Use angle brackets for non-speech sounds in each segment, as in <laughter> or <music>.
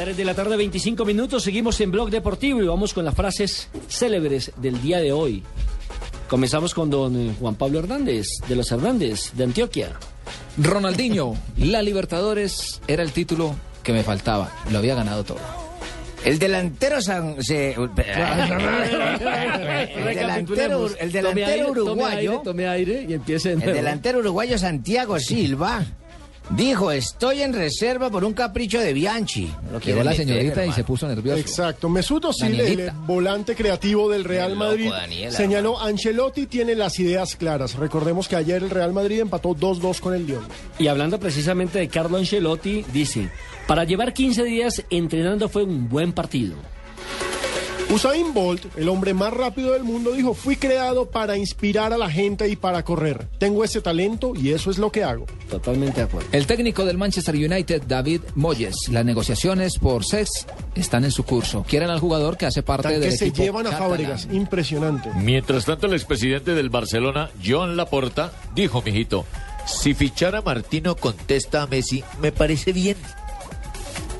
3 de la tarde, 25 minutos. Seguimos en Blog Deportivo y vamos con las frases célebres del día de hoy. Comenzamos con don eh, Juan Pablo Hernández, de los Hernández, de Antioquia. Ronaldinho, la Libertadores era el título que me faltaba. Lo había ganado todo. El delantero San- se- <laughs> el delantero, el Tome delantero uruguayo, aire, tome aire y empiece de el nuevo. delantero uruguayo Santiago Silva dijo, estoy en reserva por un capricho de Bianchi. No lo Llegó la meter, señorita y hermano. se puso nervioso. Exacto. Mesut Özil, el volante creativo del Real loco, Madrid, Daniela, señaló Ancelotti tiene las ideas claras. Recordemos que ayer el Real Madrid empató 2-2 con el Lyon. Y hablando precisamente de Carlo Ancelotti, dice, para llevar 15 días entrenando fue un buen partido. Usain Bolt, el hombre más rápido del mundo, dijo, fui creado para inspirar a la gente y para correr. Tengo ese talento y eso es lo que hago. Totalmente de acuerdo. El técnico del Manchester United, David Moyes, las negociaciones por SES están en su curso. Quieren al jugador que hace parte Tan del que se equipo llevan a catalán. Fábregas. Impresionante. Mientras tanto, el expresidente del Barcelona, Joan Laporta, dijo, mijito, si fichar a Martino contesta a Messi, me parece bien.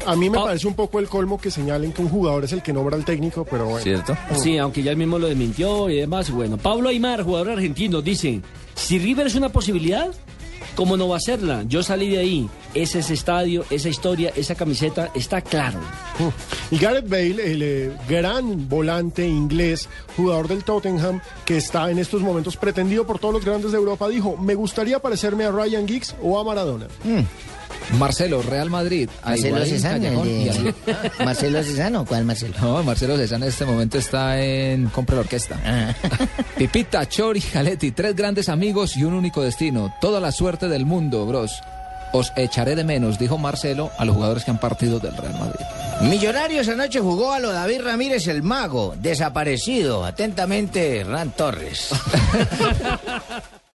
A mí me Ah. parece un poco el colmo que señalen que un jugador es el que nombra al técnico, pero bueno. ¿Cierto? Sí, aunque ya él mismo lo desmintió y demás. Bueno, Pablo Aymar, jugador argentino, dice, si River es una posibilidad, ¿cómo no va a serla? Yo salí de ahí. Ese ese estadio, esa historia, esa camiseta, está claro. Y Gareth Bale, el eh, gran volante inglés, jugador del Tottenham, que está en estos momentos pretendido por todos los grandes de Europa, dijo, me gustaría parecerme a Ryan Giggs o a Maradona. Marcelo, Real Madrid. a Marcelo Higuaín. Callejón y Ali- <laughs> Marcelo ¿cuál Marcelo? No, Marcelo César en este momento está en Compra la Orquesta. Ah. <laughs> Pipita, Chori, Jaletti, tres grandes amigos y un único destino. Toda la suerte del mundo, bros. Os echaré de menos, dijo Marcelo a los jugadores que han partido del Real Madrid. Millonarios anoche jugó a lo David Ramírez el mago, desaparecido. Atentamente, Hernán Torres. <laughs>